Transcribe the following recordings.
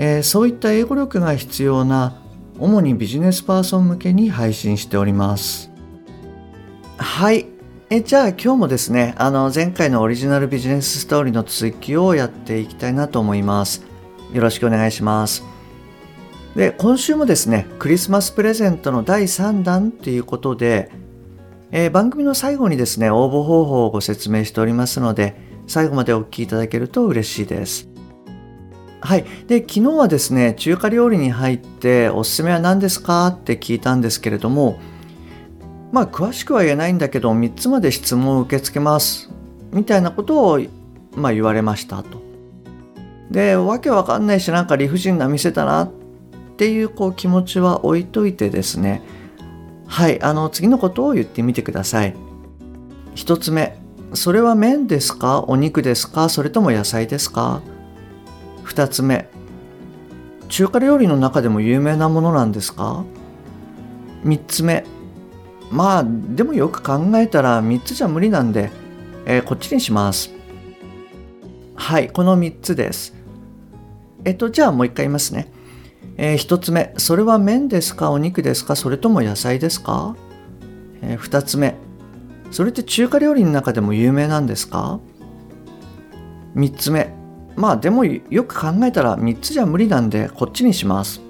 えーそういった英語力が必要な主にビジネスパーソン向けに配信しております。はい。えじゃあ今日もですねあの前回のオリジナルビジネスストーリーの続きをやっていきたいなと思います。よろしくお願いします。で今週もですねクリスマスプレゼントの第3弾ということで、えー番組の最後にですね応募方法をご説明しておりますので最後までお聞きいただけると嬉しいです。はい。で、昨日はですね、中華料理に入っておすすめは何ですか？って聞いたんですけれども、まあ、詳しくは言えないんだけど、3つまで質問を受け付けます。みたいなことを、まあ、言われましたと。で、わけわかんないし、なんか理不尽な店だなっていうこう気持ちは置いといてですね、はい。あの、次のことを言ってみてください。1つ目、それは麺ですか？お肉ですか？それとも野菜ですか？2つ目。中華料理の中でも有名なものなんですか？3つ目。まあでもよく考えたら3つじゃ無理なんで、えーこっちにします。はいこの3つです。えっとじゃあもう一回言いますね、え1つ目。それは麺ですか？お肉ですか？それとも野菜ですか、え2つ目。それって中華料理の中でも有名なんですか？3つ目。まあでもよく考えたら3つじゃ無理なんでこっちにします。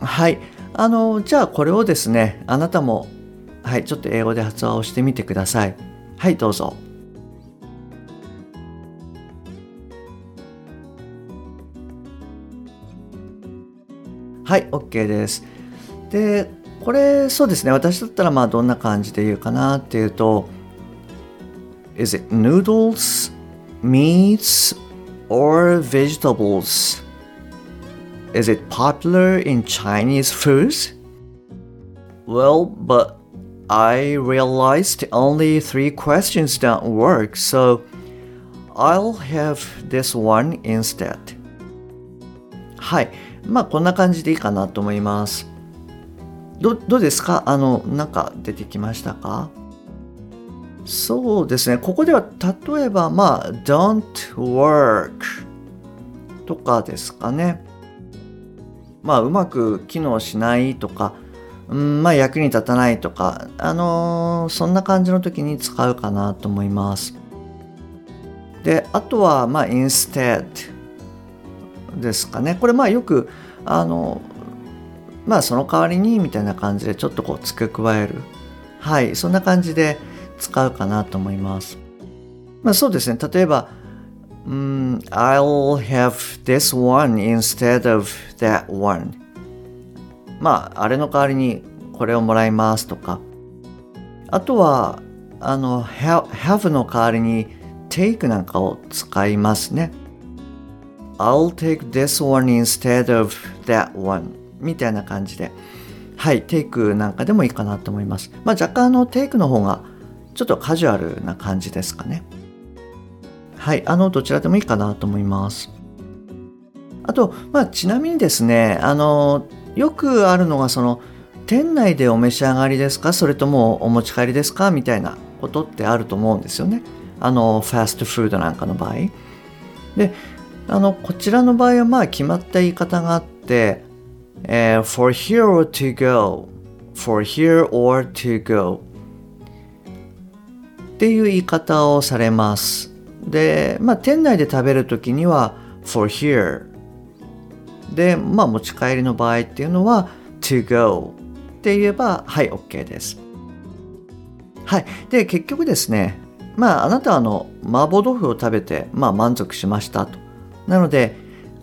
はい。あのじゃあこれをですねあなたもはいちょっと英語で発話をしてみてください。はいどうぞ。はい OK です。でこれそうですね。私だったらまあどんな感じで言うかなっていうと Is it noodles, meats, or vegetables? Is it popular in Chinese foods? Well, but I realized only three questions don't work, so I'll have this one instead. はい。まあ、こんな感じでいいかなと思います。どどうですかあの、なんか出てきましたか そうですね。ここでは例えば、まあ、don't work とかですかね。まあ、うまく機能しないとか、うん、まあ、役に立たないとか、あのーそんな感じの時に使うかなと思います。で、あとは、まあ、instead ですかね。これ、まあ、よく、あの、まあ、その代わりにみたいな感じでちょっとこう付け加える。はい、そんな感じで使うかなと思います。まあ、そうですね。例えば、うん I'll have this one instead of that one. まあ、あれの代わりにこれをもらいますとか。あとは、あの、have の代わりに take なんかを使いますね。I'll take this one instead of that one. みたいな感じで。はい、take なんかでもいいかなと思います。まあ、若干あの take の方がちょっとカジュアルな感じですかね。はい、あの、どちらでもいいかなと思います。あと、まあ、ちなみにですね、あの、よくあるのが、その、店内でお召し上がりですか？それともお持ち帰りですか？みたいなことってあると思うんですよね。あの、ファストフードなんかの場合。で、あの、こちらの場合は、まあ、決まった言い方があって、えー for here or to go, for here or to go っていう言い方をされます。で、まあ、店内で食べるときには for here で、まあ、持ち帰りの場合っていうのは to go って言えばはい OK です。はい。で、結局ですね、まあ、あなたはあの麻婆豆腐を食べて、まあ、満足しましたと。なので、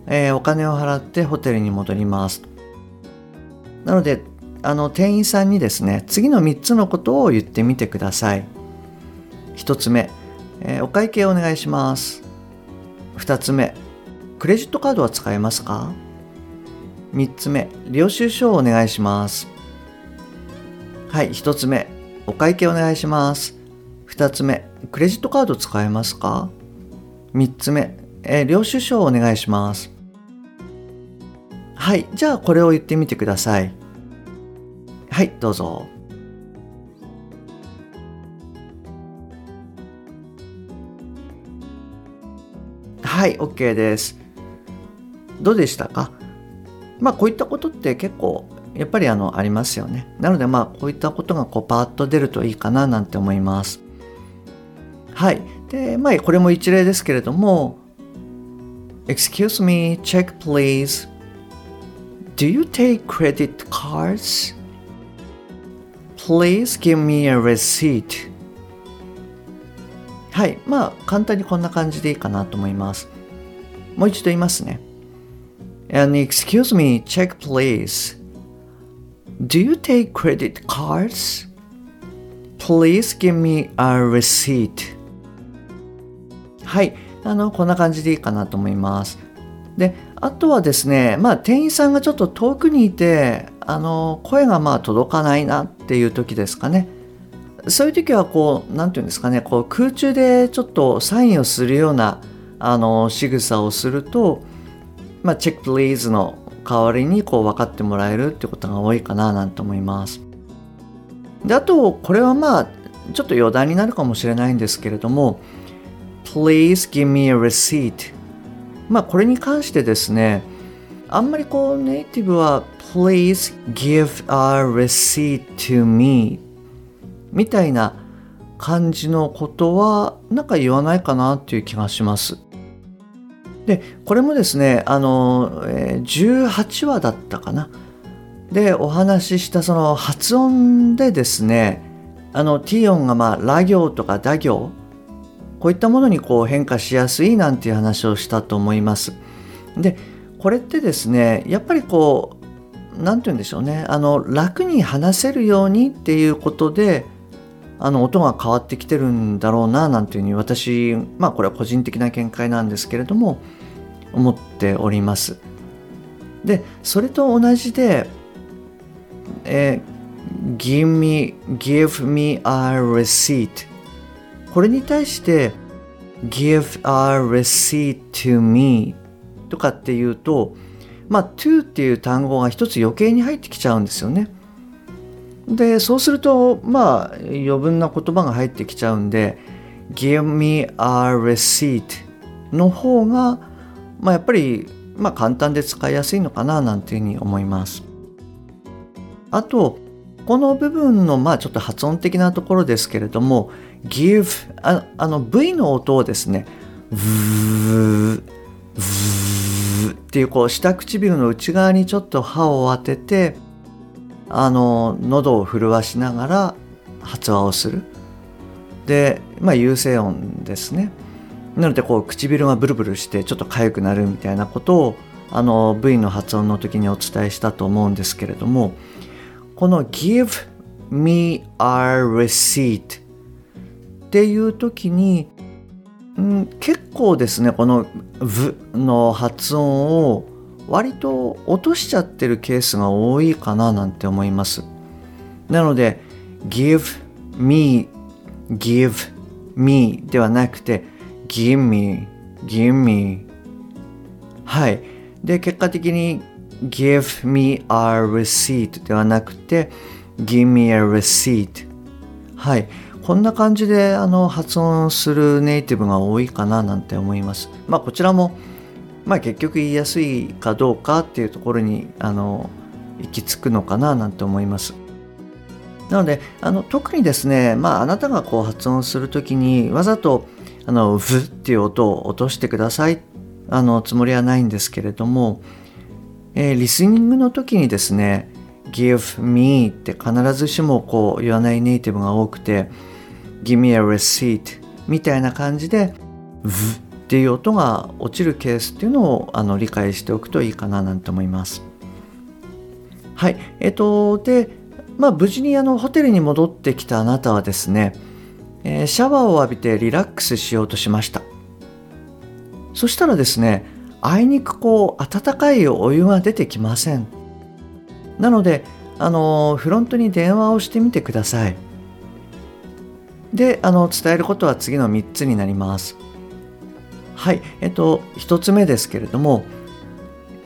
えーお金を払ってホテルに戻ります。なので、あの店員さんにですね、次の3つのことを言ってみてください。1つ目、えーお会計お願いします。2つ目、クレジットカードは使えますか？3つ目、領収書をお願いします。はい、1つ目、お会計お願いします。2つ目、クレジットカード使えますか ?3 つ目、えー、領収書をお願いします。はい、じゃあこれを言ってみてください。はい、どうぞ。はい、OK です。どうでしたか？まあこういったことって結構やっぱりあのありますよね。なのでまあこういったことがこうパーッと出るといいかななんて思います。はい。で、まあこれも一例ですけれども Excuse me, check please. Do you take credit cards? Please give me a receipt. はい。まあ簡単にこんな感じでいいかなと思います。もう一度言いますね。And excuse me, check please. Do you take credit cards? Please give me a receipt. はい。あの、こんな感じでいいかなと思います。で、あとはですね、まあ、店員さんがちょっと遠くにいて、あの、声がまあ届かないなっていう時ですかね。そういう時はこう、なんていうんですかね、こう空中でちょっとサインをするような、あの、仕草をすると、まあ、チェックプリーズの代わりにこう分かってもらえるってことが多いかななんて思います。であとこれはまあちょっと余談になるかもしれないんですけれども Please give me a receipt まあこれに関してですねあんまりこうネイティブは Please give a receipt to me みたいな感じのことはなんか言わないかなっていう気がします。でこれもですねあの、18話だったかなでお話ししたその発音でですねあの T 音がまあラ行とかダ行こういったものにこう変化しやすいなんていう話をしたと思いますでこれってですねやっぱりこう何て言うんでしょうねあの楽に話せるようにっていうことであの音が変わってきてるんだろうななんていうふうに私まあこれは個人的な見解なんですけれども思っております。でそれと同じで、えー、give me, give me a receipt これに対して give a receipt to me とかっていうとまあ to っていう単語が一つ余計に入ってきちゃうんですよね。でそうするとまあ余分な言葉が入ってきちゃうんで give me a receipt の方がまあ、やっぱり、まあ、簡単で使いやすいのかななんていうふうに思います。あとこの部分のまあちょっと発音的なところですけれども give ああの V の音をですねブーブーっていうこう下唇の内側にちょっと歯を当ててあの喉を震わしながら発話をする。でまあ有声音ですね。なのでこう唇がブルブルしてちょっと痒くなるみたいなことをあの V の発音の時にお伝えしたと思うんですけれどもこの give me a receipt っていう時に、うん、結構ですねこの V の発音を割と落としちゃってるケースが多いかななんて思います。なので give me give me ではなくて give me, give me はい。で結果的に give me a receipt ではなくて give me a receipt はい。こんな感じであの発音するネイティブが多いかななんて思います。まあこちらもまあ結局言いやすいかどうかっていうところにあの行き着くのかななんて思いますなのであの特にですねまああなたがこう発音するときにわざとあの、ブっていう音を落としてください。あの、つもりはないんですけれども、えー、リスニングの時にですね、give me って必ずしもこう言わないネイティブが多くて、give me a receipt みたいな感じで、ブっていう音が落ちるケースっていうのをあの理解しておくといいかななんて思います。はい。えっと、で、まあ無事にあのホテルに戻ってきたあなたはですねえ、シャワーを浴びてリラックスしようとしましたそしたらですねあいにくこう温かいお湯が出てきませんなのであのフロントに電話をしてみてくださいであの伝えることは次の3つになりますはい。えっと1つ目ですけれども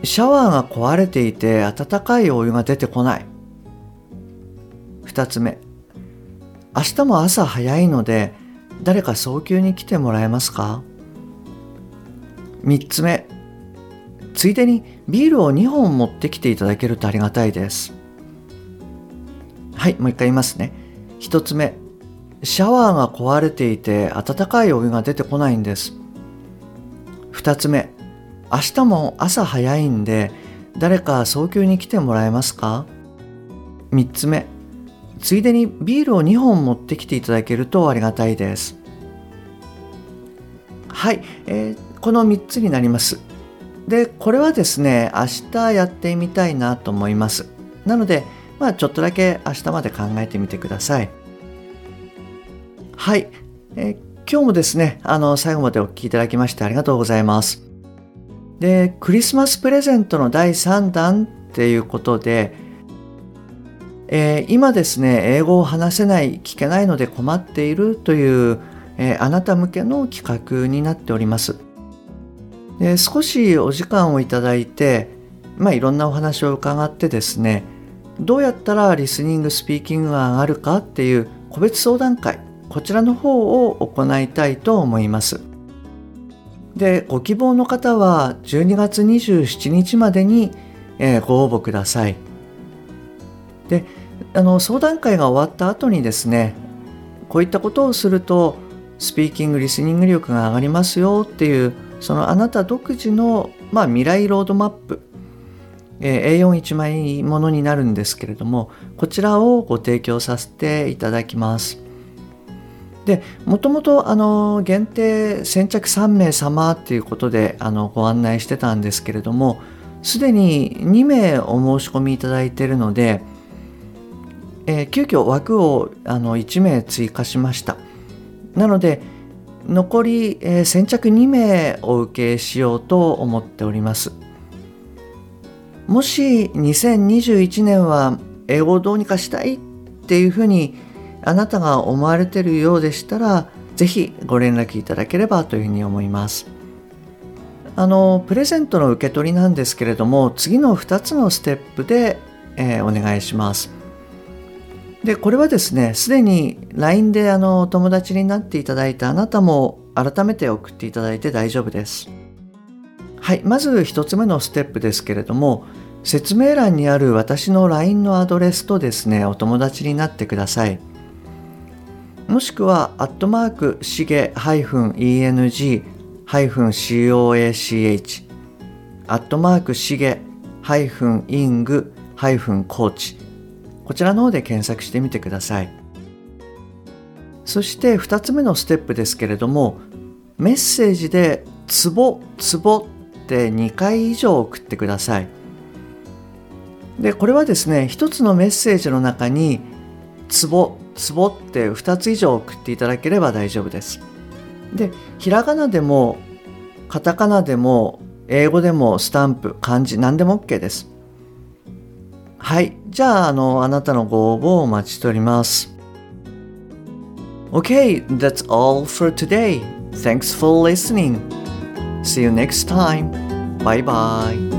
シャワーが壊れていて温かいお湯が出てこない。2つ目。明日も朝早いので誰か早急に来てもらえますか？3つ目。ついでにビールを2本持ってきていただけるとありがたいです。はいもう一回言いますね。1つ目。シャワーが壊れていて温かいお湯が出てこないんです。2つ目。明日も朝早いんで誰か早急に来てもらえますか？3つ目。ついでにビールを2本持ってきていただけるとありがたいです。はい、えー、この3つになります。でこれはですね明日やってみたいなと思います。なのでまあちょっとだけ明日まで考えてみてください。はい、えー、今日もですねあの最後までお聴きいただきましてありがとうございます。でクリスマスプレゼントの第3弾っていうことでえー、今ですね英語を話せない聞けないので困っているという、えー、あなた向けの企画になっております。で少しお時間をいただいて、まあ、いろんなお話を伺ってですねどうやったらリスニングスピーキングが上がるかっていう個別相談会こちらの方を行いたいと思いますでご希望の方は12月27日までに、え、ご応募くださいであの相談会が終わった後にですねこういったことをするとスピーキングリスニング力が上がりますよっていうそのあなた独自の、まあ、未来ロードマップ、え、A41 枚ものになるんですけれどもこちらをご提供させていただきます。でもともとあの限定先着3名様っていうことであのご案内してたんですけれどもすでに2名お申し込みいただいているのでえー、急遽枠をあの1名追加しました。なので残り、えー、先着2名お受けしようと思っております。もし2021年は英語をどうにかしたいっていうふうにあなたが思われているようでしたらぜひご連絡いただければというふうに思います。あのプレゼントの受け取りなんですけれども次の2つのステップで、えー、お願いします。でこれはですねすでに LINE であの友達になっていただいたあなたも改めて送っていただいて大丈夫です。はいまず1つ目のステップですけれども説明欄にある私の LINE のアドレスとですねお友達になってください。もしくはアットマークしげ -eng-coach アットマークしげ -ing-coach こちらの方で検索してみてください。そして2つ目のステップですけれどもメッセージで「ツボツボ」って2回以上送ってください。でこれはですね1つのメッセージの中に「ツボツボ」って2つ以上送っていただければ大丈夫ですでひらがなでもカタカナでも英語でもスタンプ漢字何でも OK ですはい。じゃあ、あの、あなたのご応募をお待ちしております。Okay, that's all for today. Thanks for listening. See you next time. Bye bye.